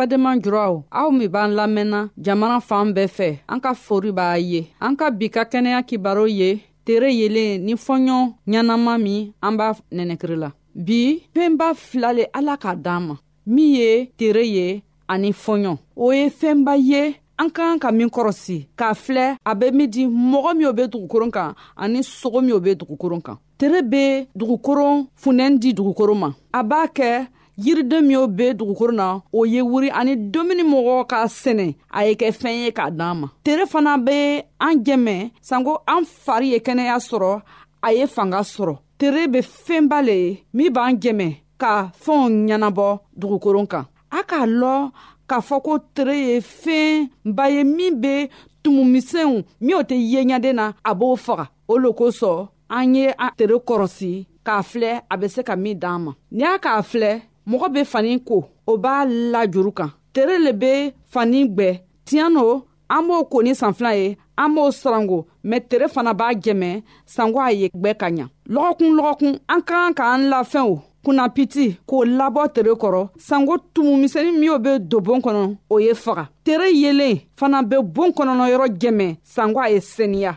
badenma juraw aw min b'an lamɛnna jamana fan bɛɛ fɛ an ka fori b'a ye an ka bi ka kɛnɛya kibaro ye tere yelen ni fɔɲɔ ɲɛnama min an b'a nɛnɛkiri la bi fɛnba fila le ala k'a d'an ma min ye tere ye ani fɔɲɔ o ye fɛnba ye an ka kan ka min kɔrɔsi k'a filɛ a bɛ min di mɔgɔ min o bɛ dugukoron kan ani sogo min o bɛ dugukoron kan tere bɛ dugukoron funtɛni di dugukoron ma a b'a kɛ yiriden min o bɛ dugukoro na o ye wuri ani dumuni mɔgɔ ka sɛnɛ a ye kɛ fɛn ye k'a d'an ma tere fana bɛ an jɛmɛ sanko an fari ye kɛnɛya sɔrɔ a ye fanga sɔrɔ tere bɛ fɛnba le ye min b'an jɛmɛ ka fɛnw ɲɛnabɔ dugukoron kan a k'a lɔ k'a fɔ ko tere ye fɛnba ye min bɛ tumumisɛnw min o tɛ ye ɲɛden na a b'o faga o lo kosɔn an ye an tere kɔrɔsi k'a filɛ a bɛ se ka min d'an ma n'i y'a k'a filɛ mɔgɔ bɛ fani ko o b'a lajuru kan tere le bɛ fani gbɛ tiɲɛ no an b'o ko ni san fila ye an b'o sarango mɛ tere fana b'a jɛmɛ sanko a ye gwɛ ka ɲa lɔgɔkun lɔgɔkun an ka kan k'an lafɛnw kunnapiti k'o labɔ tere kɔrɔ sanko tumu misɛni minw be don bon kɔnɔ o ye faga tere yelen fana be bon kɔnɔnɔ yɔrɔ jɛmɛ sanko a ye seniya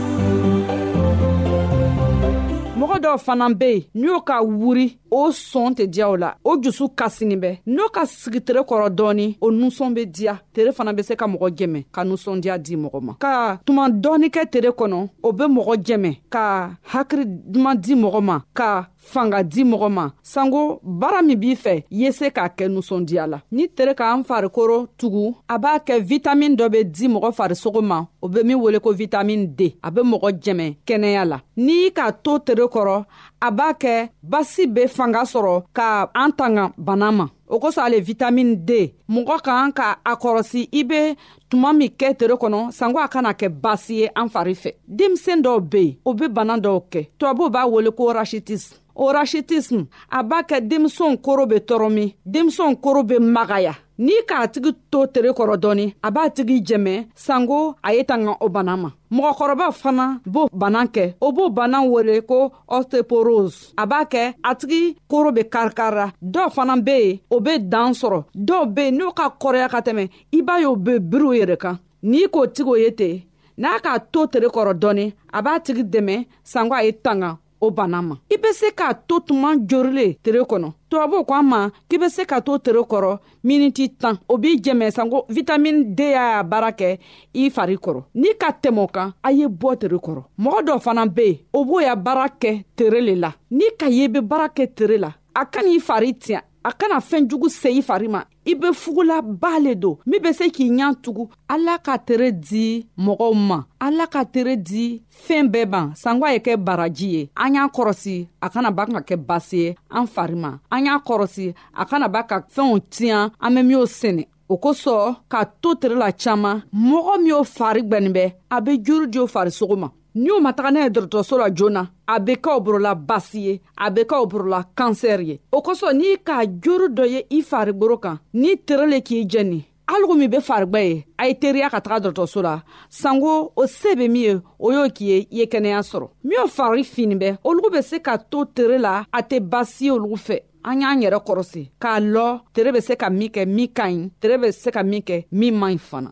mɔgɔ dɔw fana be yen n'i y'o ka wuri o sɔn tɛ diya o la o jusu kasini bɛ n'o ka sigi tere kɔrɔ dɔɔni o nusɔn be diya tere fana be se ka mɔgɔ jɛmɛ ka nusɔndiya di mɔgɔ ma ka tuma dɔɔni kɛ tere kɔnɔ o be mɔgɔ jɛmɛ ka hakili duman di mɔgɔ ma ka fanga di mɔgɔ ma sanko baara min b'i fɛ ye se k'a kɛ nusɔndiya la ni tere k'an farikolo tugu a b'a kɛ vitamin dɔ bɛ di mɔgɔ farisogo ma o bɛ min wele ko vitamin d a bɛ mɔgɔ jɛmɛ kɛnɛya la n'i y'i k'a to tere kɔrɔ a b'a kɛ basi bɛ fanga sɔrɔ ka an tanga bana ma o kosɔn ale vitamin d mɔgɔ kan ka a kɔrɔsi i bɛ tuma min kɛ tere kɔnɔ sanko a kana kɛ baasi ye an fari fɛ denmisɛn dɔw be yen o be bana dɔw kɛ tubabuw b'a wele ko rashitisme o rashitisme a b'a kɛ denmisɛnw koro be tɔɔrɔ min denmisɛnw koro be magaya n'i k'a tigi to tere kɔrɔ dɔɔni a b'a tigi jɛmɛ sanko a ye tanga o bana ma mɔgɔkɔrɔba fana b'o bana kɛ o b'o bana wele ko osteoporose a b'a kɛ a tigi koro be karikarira dɔw fana be yen o be dan sɔrɔ dɔw be yen n'o ka kɔrɔya ka tɛmɛ i b'a ye o bɛ biri o yɛrɛ kan n'i k'o tigi o ye ten n'a k'a to tere kɔrɔ dɔɔnin a b'a tigi dɛmɛ sanko a ye tanga o bana ma i bɛ se k'a to tuma jorilen tere kɔnɔ tubabuw ko an ma k'i bɛ se ka to tere kɔrɔ miniti tan o b'i jɛmɛ sanko vitamini d y'a baara kɛ i fari kɔrɔ ni ka tɛmɛ kan a ye bɔ tere kɔrɔ mɔgɔ dɔ fana bɛ yen o b'o ya baara kɛ tere le la ni ka ye bɛ baara kɛ tere la a ka n'i fari tiɲɛ a kana fɛn jugu se i fari ma i be fugulaba le don min be se k'i ɲa tugu ala ka tere di mɔgɔw ma ala ka tere di fɛɛn bɛɛ ban sanko a ye kɛ baraji ye an y'a kɔrɔsi a kana ba ka kɛ basi ye an fari ma an y'a kɔrɔsi a kana ba ka fɛnw tiɲan an be minw sɛnɛ o kosɔn ka to tere la caaman mɔgɔ min y'o fari gwɛnin bɛ a be juru di o farisogo ma n'u ma taga n'a ye dɔgɔtɔrɔso la joona a bɛ kɛ o borola basi ye a bɛ kɛ o borola kansɛri ye o kosɔn n'i k'a joro dɔ ye i fariboro kan n'i terele k'i jɛni algo min be farigba ye a ye teriya ka taga dɔgɔtɔrɔso la sanko o se be min ye o y'o k'i ye i ye kɛnɛya sɔrɔ minw fari fini bɛ olugu be se ka to tere la a tɛ basi olugu fɛ an y'an yɛrɛ kɔrɔsi k'a lɔ tere bɛ se ka min kɛ min ka ɲi tere bɛ se ka min kɛ min man ɲi fana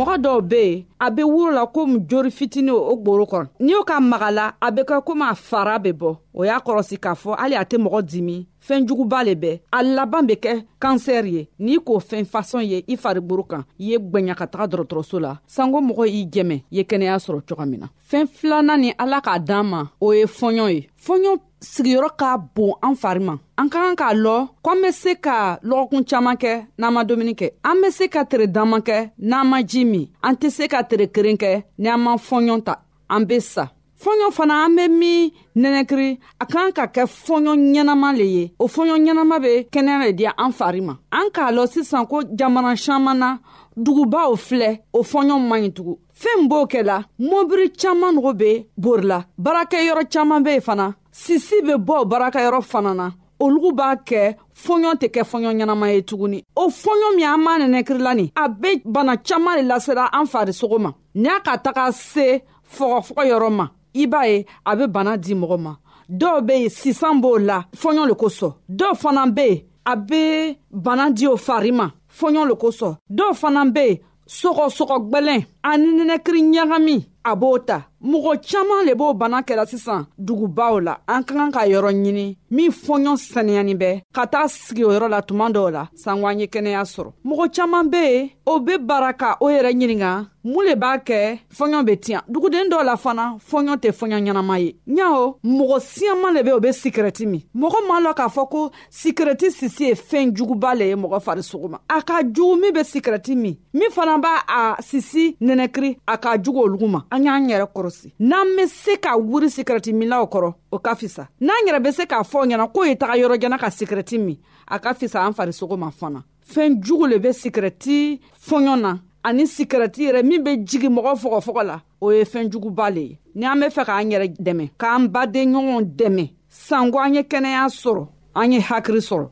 mɔgɔ dɔw bɛ yen a bɛ woro la komi jori fitinin o gboro kɔnɔ n'i y'o ka maga la a bɛ kɛ komi a fara bɛ bɔ o y'a kɔlɔsi k'a fɔ hali a tɛ mɔgɔ dimi fɛn juguba le bɛ a laban bɛ kɛ kansɛri ye n'i k'o fɛn fasɔn ye i fariburu kan i ye gwɛɲa ka taga dɔrɔtɔrɔso la sanko mɔgɔ y'i jɛmɛ ye kɛnɛya sɔrɔ coga min na fɛn filanan ni ala k'a d'an ma o ye fɔɲɔ ye fɔɲɔ sigiyɔrɔ ka bon an fari ma an ka kan k'a lɔ ko an be se ka lɔgɔkun caaman kɛ n'an ma dumuni kɛ an be se ka tere danman kɛ n'an ma ji min an tɛ se ka tere keren kɛ ni an ma fɔɲɔ ta an be sa fɔɲɔ fana an bɛ min nɛnɛkiri a kan ka kɛ fɔɲɔ ɲɛnama le ye o fɔɲɔ ɲɛnama bɛ kɛnɛya le di an fari ma an k'a lɔ sisan ko jamana caman na dugubaw filɛ o fɔɲɔ man ɲi tugun fɛn b'o kɛ la mɔbiri caaman nogo be bori la baarakɛyɔrɔ caaman be ye fana sisi be bɔ baarakɛyɔrɔ fana na olugu b'a kɛ fɔɲɔ tɛ kɛ fɔɲɔ ɲɛnama ye tuguni o fɔɲɔ min an m'a nɛnɛkirila nin a be bana caaman le lasera an farisogo ma n'a ka taga se fɔgɔfɔgɔ yɔrɔ ma i b'a ye a bɛ bana di mɔgɔ ma dɔw bɛ yen sisan b'o la fɔɲɔ le kosɔn dɔw fana bɛ yen a bɛ bana di o fari ma fɔɲɔ le kosɔn dɔw fana bɛ yen sɔgɔsɔgɔ gwɛlɛn ani nɛnɛkiri ɲagami a b'o ta mɔgɔ caaman le b'o bana kɛra sisan dugubaw la an ka kan ka yɔrɔ ɲini min fɔɲɔ saniyani bɛ ka taa sigi o yɔrɔ la tuma dɔw la sanko an ye kɛnɛya sɔrɔ mɔgɔ caaman be yen o be bara ka o yɛrɛ ɲininga mun le b'a kɛ fɔɲɔ be tiɲa duguden dɔ la fana fɔɲɔ tɛ fɔɲɔ ɲɛnama ye ɲaho mɔgɔ siyaman le be o be sikirɛti min mɔgɔ m'a lɔ k'a fɔ ko sikirɛti sisi ye fɛn juguba le ye mɔgɔ farisogo ma a ka jugu min be sikirɛti min min fana b'a a sisi nɛnɛkiri a ka jugu olugu ma an y'an yɛrɛ kɔrɔsi n'an be se ka wuri sikirɛti minlaw kɔrɔ o ka fisa n'an yɛrɛ be se k'a fɔ ɲɛna k'o ye taga yɔrɔjana ka sikirɛti min a ka fisa an farisogo ma fana fɛn jugu le bɛ sikirɛti fɔɲɔ na ani sikirɛti yɛrɛ min bɛ jigi mɔgɔ fɔgɔfɔgɔ la o ye fɛn juguba le ye ni an bɛ fɛ k'an yɛrɛ dɛmɛ k'an baden ɲɔgɔn dɛmɛ sanko an ye kɛnɛya sɔrɔ an ye hakili sɔrɔ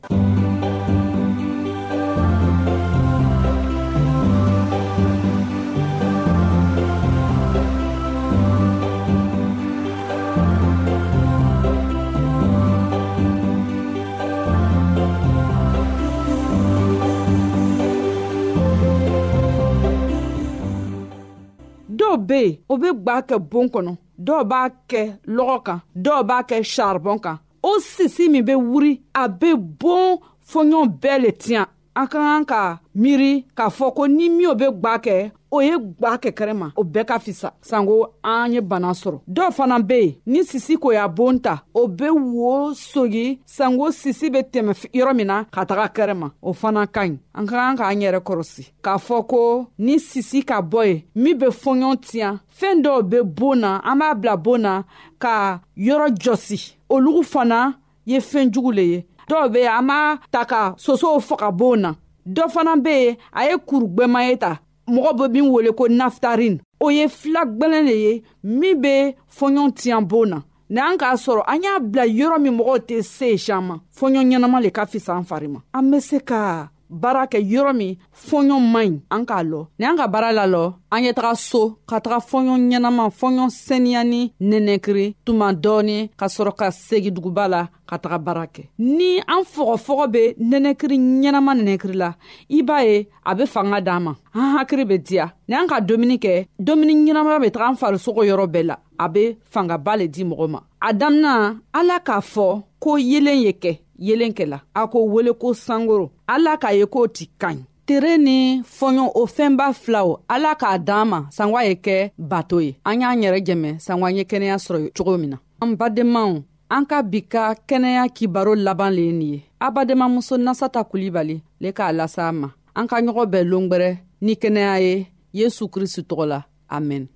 dɔw bɛ yen o bɛ gba kɛ bon kɔnɔ dɔw b'a kɛ lɔgɔ kan dɔw b'a kɛ saribɔn kan o sisi min bɛ wuri a bɛ bon fɔɲɔgɔn bɛɛ le tiɲɛ an ka kan ka miiri k'a fɔ ko ni min o bɛ gwa kɛ o ye gwa kɛkɛrɛ ma o bɛɛ ka fisa sanko an ye bana sɔrɔ dɔw fana bɛ yen ni sisi ko y'a bon ta o bɛ wo sogi sanko sisi bɛ tɛmɛ yɔrɔ min na ka taga kɛrɛ ma o fana ka ɲi an ka kan k'an yɛrɛ kɔrɔsi k'a fɔ ko ni sisi ka bɔ ye min bɛ fɔɲɔn tiɲɛ fɛn dɔw bɛ bon na an b'a bila bon na ka yɔrɔ jɔsi olugu fana ye fɛn jugu le ye dɔw be yen an b'a ta ka sosow faga boon na dɔ fana be yen a ye kuru gwɛman ye ta mɔgɔ be min wele ko naftarin o ye fila gwɛlɛn le ye min be fɔɲɔn tiɲan boon na ni an k'a sɔrɔ an y'a bila yɔrɔ min mɔgɔw tɛ se sian ma fɔɲɔn ɲɛnama le ka fisa an fari ma an be se ka baara kɛ yɔrɔ min fɔɲɔ man ɲi an k'a lɔ ni an ka baara la lɔ an ye taga so ka taga fɔɲɔ ɲɛnama fɔɲɔ seniya ni nɛnɛkiri tuma dɔɔni ka sɔrɔ ka segi duguba la ka taga baara kɛ ni an fɔgɔfɔgɔ be nɛnɛkiri ɲɛnama nɛnɛkiri la i b'a ye a be fanga d'an ma an hakiri be diya ni an ka domuni kɛ domuni ɲɛnama be taga an farisogo yɔrɔ bɛɛ la a be fangaba le di mɔgɔ ma a damina ala k'a fɔ ko yelen ye kɛ yelen kɛ la a ko wele ko sankoro ala k'a ye k'o ti ka ɲi tere ni fɔɲɔ o fɛnba filaw ala k'a d'an ma sanwa ye kɛ bato ye an y'an yɛrɛ jɛmɛ sanwa ye kɛnɛya sɔrɔ cogo min na an badenmaw an ka bi ka kɛnɛya kibaro laban le ye nin ye abadenmamuso nasata kulibali le k'a lasa ma an ka ɲɔgɔn bɛɛ longwɛrɛ ni kɛnɛya ye yesu kristu tɔgɔ la a mɛn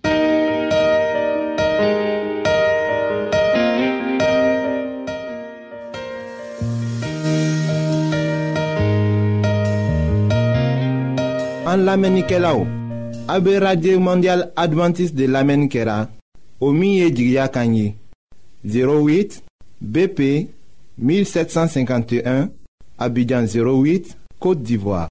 an lamɛnnikɛlaw a bɛ radio mondial adventiste de lamɛnni kɛra o min ye jigiya kan ye 08 bp 1751 abidjan 08 côte d'ivoire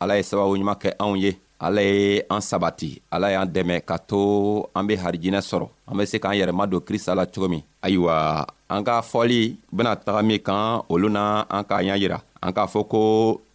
ala ye sababu ɲuman kɛ anw ye ala ye an sabati ala y'an dɛmɛ ka to an be harijinɛ sɔrɔ an be se k'an yɛrɛma don krista la cogo min ayiwa an ka fɔli bena taga min kan olu na an k'a ɲa yira an k'a fɔ ko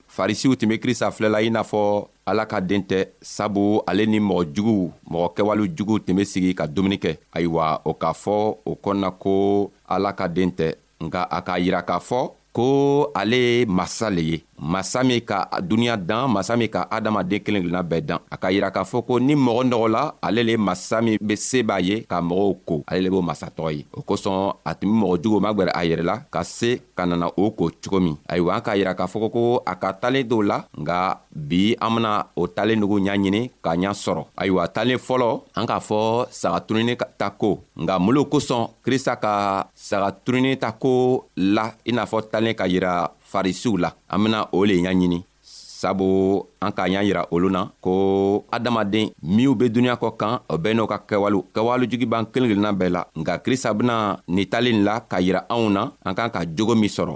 farisiw tun be krista filɛla i n'a fɔ ala ka den tɛ sabu ale ni mɔgɔ juguw mɔgɔ kɛwale juguw tun be sigi ka dumuni kɛ ayiwa o k'a fɔ o kɔnɔna ko ala ka den tɛ nka a k'a yira k'a fɔ ko ale ye masa le ye masa min ka duniɲa dan masa min ka adamaden kelen kelenna bɛɛ dan a ka yira k'a fɔ ko ni mɔgɔ nɔgɔ la ale le masa min be se b'a ye ka mɔgɔw ko ale le b'o masa tɔgɔ ye o kosɔn a tun be mɔgɔ juguw magwɛrɛ a yɛrɛ la ka se ka nana o ko cogo min ayiwa an k'a yira k'a fɔ ko a ka talen dɔw la nga bi an bena o talen nugu ɲa ɲini k'a ɲa sɔrɔ ayiwa talen fɔlɔ an k'a fɔ sagatununi ta ko nga mulu kosɔn krista ka saga turunin ta ko la i n'a fɔ talen ka yira farisiw la an bena o le ɲaɲini sabu an k'a y'a yira olu na ko adamaden minw be duniɲa kɔ kan o bɛɛ n'o ka kɛwalew kɛwale jugi b'an kelen kelenna bɛɛ la nka krista bena ni talen la k'a yira anw na an k'an ka jogo min sɔrɔ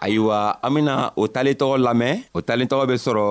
ayiwa an bena o talen tɔgɔ lamɛn o talen tɔgɔ be sɔrɔ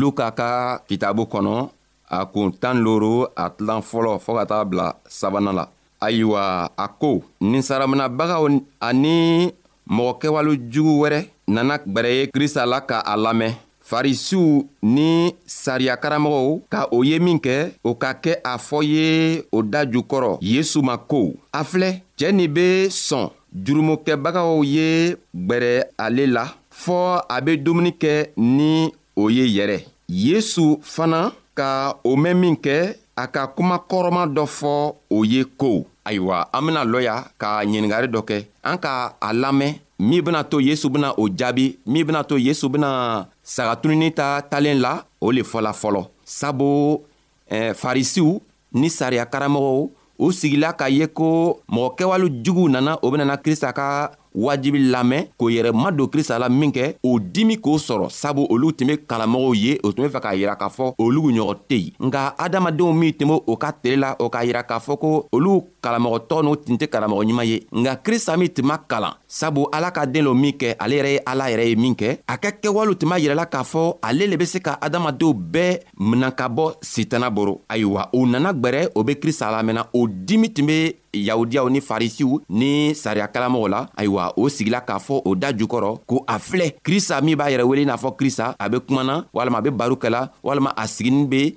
luka ka kitabu kɔnɔ a kun tan loro a tilan fɔlɔ fɔɔ ka taga bila sabana la ayiwa a ko ninsaraminabagaw ani mɔgɔ kɛwale jugu wɛrɛ nana gwɛrɛ ye krista la ka a lamɛn farisiw ni sariyakaramɔgɔw ka o ye min kɛ o ka kɛ a fɔ ye o da jukɔrɔ yesu ma ko a filɛ cɛɛ nin be sɔn jurumukɛbagaw ye gwɛrɛ ale la fɔɔ a be dumuni kɛ ni o ye yɛrɛ yesu fana ka o mɛn min kɛ a ka kuma kɔrɔma dɔ fɔ o ye ko ayiwa an bena lɔya ka ɲiningari dɔ kɛ an ka a lamɛn min bena to yesu bena o jaabi min bena to yesu bena sagatununi ta talen la o le fɔla fɔlɔ sabu eh, farisiw ni sariya karamɔgɔw u sigila k'a ye ko mɔgɔ kɛwale juguw nana o benana krista ka wajibi lamɛn k'o yɛrɛ ma don krista la min kɛ o dimi k'o sɔrɔ sabu olu tun be kalamɔgɔw ye o tun be fɛ k'a yira k'a fɔ olugu ɲɔgɔn tɛ yen nka adamadenw min tun be o ka tele la o k'a yira k'a fɔ ko olu kalamɔgɔ tɔɔ n'u tun tɛ karamɔgɔ ɲuman ye nka krista min tun ma kalan sabu ala ka den lo min kɛ ale yɛrɛ ye ala yɛrɛ ye min kɛ a ka kɛwalew tun b'a yirɛla k'a fɔ ale le be se ka adamadenw bɛɛ minan ka bɔ sitana boro ayiwa u nana gwɛrɛ o be krista lamɛnna o dimi tun be yahudiyaw ni farisiw ni sariya kalamɔgɔ la ayiwa o sigila k'a fɔ o da jukɔrɔ ko a filɛ krista min b'a yɛrɛ wele n'a fɔ krista a be kumana walama a be baru kɛla walama a siginin be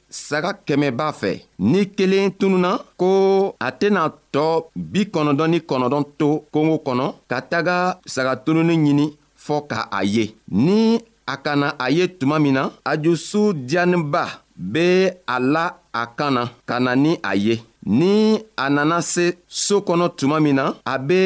saga kɛmɛ b'a fɛ ni kelen tununa ko a tɛna tɔ bi kɔnɔdɔn ni kɔnɔdɔn to kongo kɔnɔ ka taga saga tununi ɲini fɔ ka a ye ni a kana a ye tuma min na ajusu diyaninba bɛ a la a kan na ka na ni a ye ni a nana se so kɔnɔ tuma min na a bɛ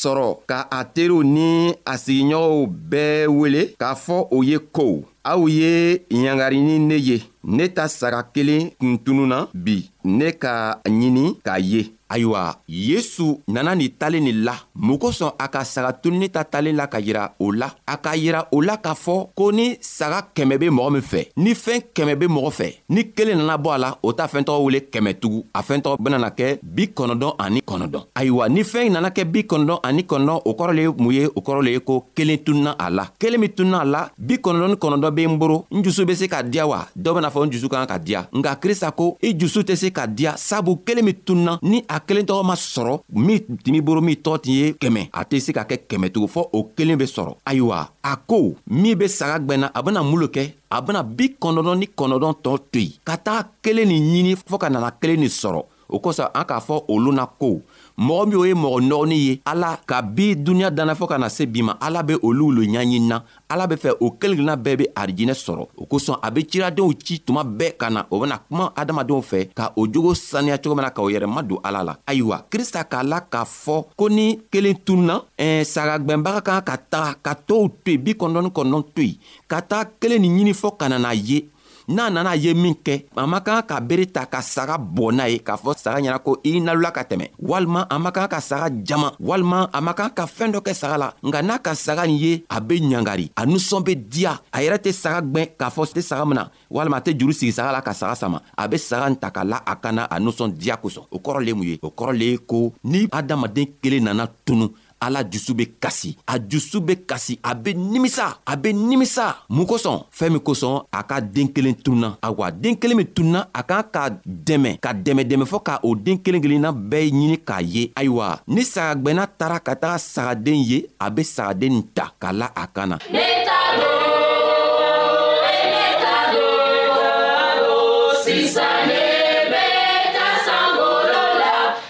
sɔrɔ ka a teriw ni a sigiɲɔgɔnw bɛɛ wele k'a fɔ o ye ko aw ye ɲangari ni ne ye ne ta saga kelen kun tununna bi ne ka ɲini k'a ye ayiwa yesu nana nin talen nin la mun kosɔn a ka saga tununi ta talen la ka yira o la a ka yira o la k'a fɔ ko ni saga kɛmɛ be mɔgɔ min fɛ ni fɛn kɛmɛ be mɔgɔ fɛ ni kelen nana bɔ a la o t'a fɛn tɔgɔ wele kɛmɛ tugu a fɛn tɔgɔ benana kɛ bi kɔnɔdɔn ani kɔnɔdɔn ayiwa ni fɛn in nana kɛ bi kɔnɔdɔn ani kɔnɔdɔn o kɔrɔ le ye mun ye o kɔrɔ le ye ko kelen tununa a la kelen min tununa a la bi kɔnɔdɔn ni kɔnɔdɔn be n boro n jusu be se ka diya wa dɔ bena fɔ n jusu ka kan ka diya nka krista ko i jusu tɛ se ka diya sabu kelen min tununa ni a kelen tɔgɔ ma sɔrɔ min timi boro min tɔgɔ tin ye kɛmɛ a tɛ se ka kɛ kɛmɛtugu fɔ o kelen be sɔrɔ ayiwa a ko min be saga gwɛnna a bena mun lo kɛ a bena bi kɔnɔdɔn ni kɔnɔdɔn tɔɔ to yen ka taga kelen nin ɲini fɔɔ ka nana kelen nin sɔrɔ o kosɔn an k'a fɔ olu na ko mɔgɔ min o ye mɔgɔ nɔgɔnin ye ala ka bi duniɲa danna fɔɔ ka na se bi ma ala be olu lo ɲaɲini na ala be fɛ o kelenkelenna bɛɛ be arijinɛ sɔrɔ o kosɔn a be ciradenw ci tuma bɛɛ ka na o bena kuma adamadenw fɛ ka o jogo saniya cogo min na ka o yɛrɛ ma don ala la ayiwa krista k'a la k'a fɔ ko ni kelen tununa ɛɛ sagagwɛnbaga kan ka taga ka tow to yen bi kɔnɔdɔn ni kɔnɔdɔn to yen ka taa kelen nin ɲini fɔ ka nana ye n'a nana ye min kɛ a ma kan ka bere ta ka saga bɔ n'a ye k'a fɔ saga ɲɛna ko i nalola ka tɛmɛ walima a ma kan ka saga jama walima a ma kan ka fɛɛn dɔ kɛ saga la nka n'a ka saga nin ye a be ɲangari a nusɔn be diya a yɛrɛ tɛ saga gwɛn k'a fɔ tɛ saga mina walima a tɛ juru sigi saga la ka saga sama a be saga n ta ka la a kana a nusɔn diya kosɔn o kɔrɔ le mun ye o kɔrɔ le ye ko ni adamaden kelen nana tunu ala dusu be kasi a dusu be kasi a be nimisa a be nimisa mun kosɔn fɛɛn min kosɔn a ka den kelen tunna awa den kelen min tunna a kan ka dɛmɛ ka dɛmɛ dɛmɛ fɔɔ ka o den kelen kelenna bɛɛ ɲini k'a ye ayiwa ni sagagwɛnna taara ka taga sagaden ye a be sagaden nin ta ka la a kan na Sisan ne bɛ taa sankolo la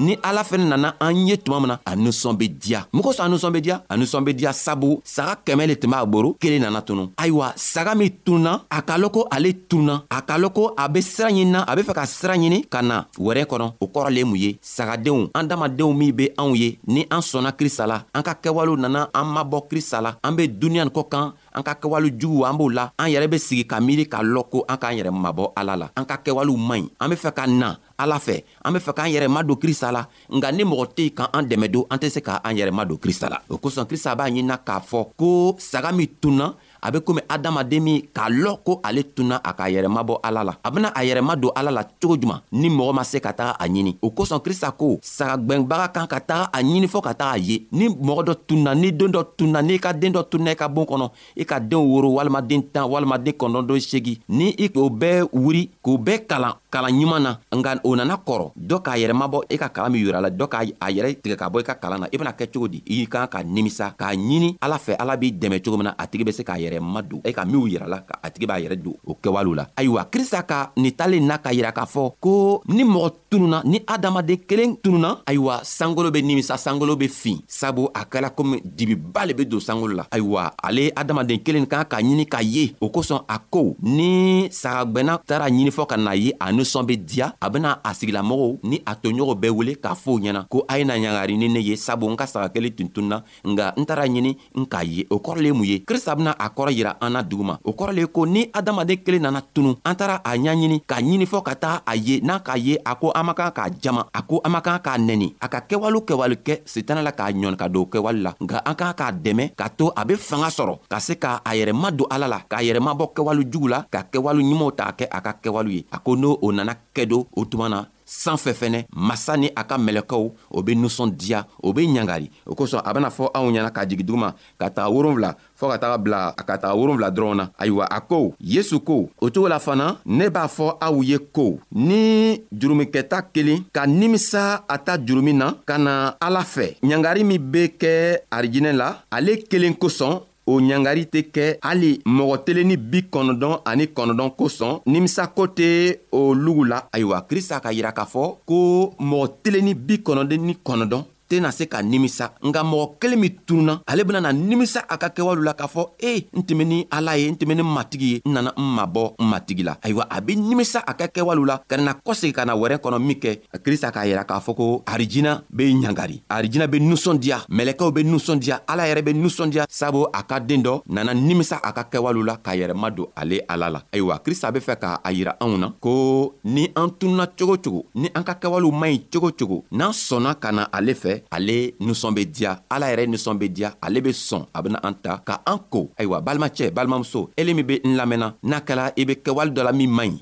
ni ala fɛnɛ nana an ye tuma min na a nisɔn be diya mun kosɔn a nisɔn be diya a nisɔn be diya sabu saga kɛmɛ le tun b'a boro kelen nana tunu ayiwa saga min tunna a ka lɔn ko ale tunna a ka lɔn ko a be sira ɲinina a be fɛ ka sira ɲini ka na wɛrɛ kɔnɔ o kɔrɔ le mun ye sagadenw an damadenw min be anw ye ni an sɔnna krista la an ka kɛwalew nana an mabɔ krista la an be duniɲan kɔ kan an ka kɛwale juguw an b'o la an yɛrɛ be sigi ka miiri k'a lɔ ko an k'an yɛrɛ mabɔ ala la an ka kɛwalew man ɲi an be fɛ ka na ala fɛ an be fɛ k'an yɛrɛ ma don krista la nka ni mɔgɔ tɛ yen ka an dɛmɛ don an tɛ se k'an yɛrɛ ma don krista la o kosɔn krista b'a ɲinina k'a fɔ ko saga min tunna a be komi adamaden min k'a lɔ ko ale tunna a k'a yɛrɛ mabɔ ala la a bena a yɛrɛ ma don ala la cogo juman ni mɔgɔ ma se ka taga a ɲini o kosɔn krista ko saga gwɛnbaga kan ka taga a ɲini fɔɔ ka taga a ye ni mɔgɔ dɔ tunna ni don dɔ tunna n'i ka den dɔ tunna i ka boon kɔnɔ i ka denw woro walima den tan walima den kɔnɔdɔndon segi ni i k'o bɛɛ wuri k'o bɛɛ kalan kalan ɲuman na nka o nana kɔrɔ dɔ k'a yɛrɛ mabɔ i e ka kalan min yira la dɔ k'a a yɛrɛ tigɛ ka bɔ i e ka kalan na i e bɛna kɛ cogo di i kan ka nimisa k'a ɲini ala fɛ ala b'i dɛmɛ cogo min na a tigi bɛ se k'a yɛrɛ ma don e ka minw yira la a tigi b'a yɛrɛ don o kɛwale la ayiwa krista ka nin talen na ka yira k'a fɔ ko ni mɔgɔ tununa ni adamaden kelen tununa ayiwa sankolo be nimisa sankolo be fin sabu a kɛla komi dibiba le be don sankolo la ayiwa ale adamaden kelen kan k'a ɲini k'a ye o kosɔn a ko ni sagagwɛnna taara ɲini fɔ ka n'a ye a nisɔn be diya a bena a sigilamɔgɔw ni a toɲɔgɔnw bɛɛ wele k'a fɔw ɲɛna ko a ye na ɲangari ni ne ye sabu n ka saga kelen tun tununa nka n taara ɲini n k'a ye o kɔrɔ le mun ye krista bena a kɔrɔ yira an na duguma o kɔrɔ le ko ni adamaden kelen nana tunu an taara a ɲaɲini k'a ɲini fɔɔ ka taga a ye n'a k'a ye a ko an man kan k'a jama a ko an man kan k'a nɛni a ka kɛwale kɛwale kɛ sitana la k'a ɲɔni ka don kɛwale la nka an kan k'a dɛmɛ k'a to a be fanga sɔrɔ ka se ka a yɛrɛ ma don ala la k'a yɛrɛ mabɔ kɛwale jugu la ka kɛwale ɲumanw ta kɛ a ka kɛwale ye a ko n'o o nana kɛ don o tuma na sanfɛ fɛnɛ masa ni a ka mɛlɛkɛw o be nusɔn diya o be ɲangari o kosɔn a bena fɔ anw ɲɛna ka jigi duguma ka taga wolonfila fɔɔ ka taga bila a ka taga wolonfila dɔrɔn na ayiwa a ko yesu ko o cogo la fana ne b'a fɔ aw ye ko ni jurumikɛta kelen ka nimisa a ta jurumi na ka na ala fɛ ɲangari min be kɛ arijinɛ la ale kelen kosɔn o ɲangari tɛ kɛ hali mɔgɔ telenni bi kɔnɔdɔn ani kɔnɔdɔn kosɔn nimisa ko tɛ o lugu la ayiwa krista ka yira k'a fɔ ko mɔgɔ telenni bi kɔnɔden ni kɔnɔdɔn tɛna se ka nimisa nka mɔgɔ kelen min tununa ale bɛna na nimisa a ka kɛwale la k'a fɔ e n tɛmɛ ni ala ye n tɛmɛ ni matigi ye n nana n mabɔ n matigi la ayiwa a bɛ nimisa a ka kɛwale la ka na kɔsegi ka na wɛrɛ kɔnɔ min kɛ ka krista k'a yira k'a fɔ ko arijina be ɲangari arijina be nusɔndiya mɛlɛkɛw be nusɔndiya ala yɛrɛ be nusɔndiya sabu a ka den dɔ nana nimisa a ka kɛwalew la k'a yɛrɛ ma don ale ala la ayiwa krista be fɛ k'a yira anw na ko ni an tununa cogo cogo ni an ka kɛwalew man ɲi cogo cogo n'an sɔnna ka na ale fɛ ale nusɔn be diya ala yɛrɛ nusɔn be diya ale be sɔn a bena an ta ka an ko ayiwa balimacɛ balimamuso ele min be n lamɛnna n'a kɛla i be kɛwale dɔ la min man ɲi